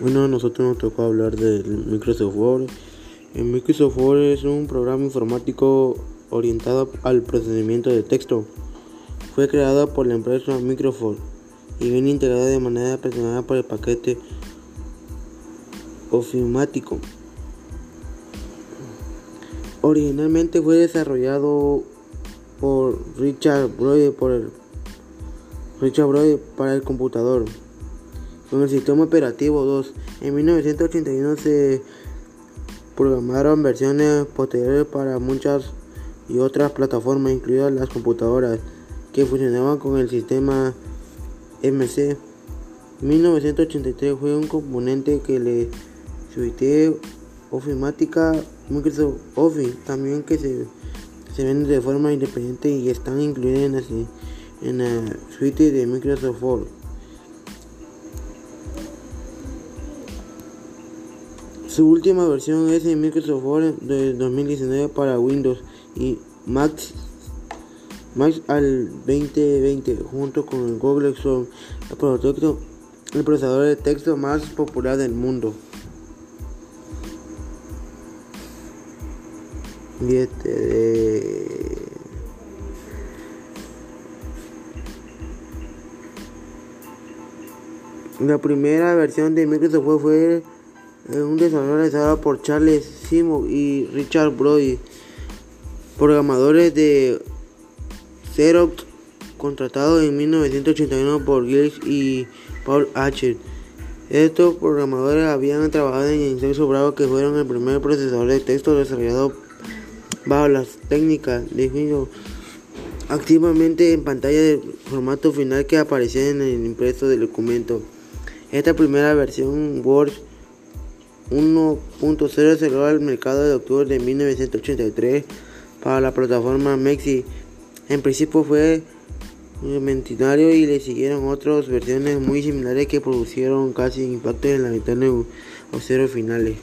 Bueno, nosotros nos tocó hablar del Microsoft Word. El Microsoft Word es un programa informático orientado al procesamiento de texto. Fue creado por la empresa Microsoft y viene integrado de manera personal por el paquete ofimático. Originalmente fue desarrollado por Richard Brody Richard Brody para el computador con el sistema operativo 2. En 1981 se programaron versiones posteriores para muchas y otras plataformas, incluidas las computadoras, que funcionaban con el sistema MC. 1983 fue un componente que le suite ofimática Microsoft Office, también que se, se vende de forma independiente y están incluidas en en la suite de Microsoft Word. Su última versión es en Microsoft Word de 2019 para Windows y Mac, Mac al 2020 junto con el Google Chrome, el, el procesador de texto más popular del mundo. Y este La primera versión de Microsoft Word fue un desarrollo realizado por Charles Simo y Richard Brody, programadores de Xerox, contratados en 1981 por Gilles y Paul H. Estos programadores habían trabajado en Intelso Bravo, que fueron el primer procesador de texto desarrollado bajo las técnicas de activamente en pantalla de formato final que aparecía en el impreso del documento. Esta primera versión Word 1.0 cerró al mercado de octubre de 1983 para la plataforma Mexi. En principio fue rudimentario y le siguieron otras versiones muy similares que produjeron casi impacto en la ventana o cero finales.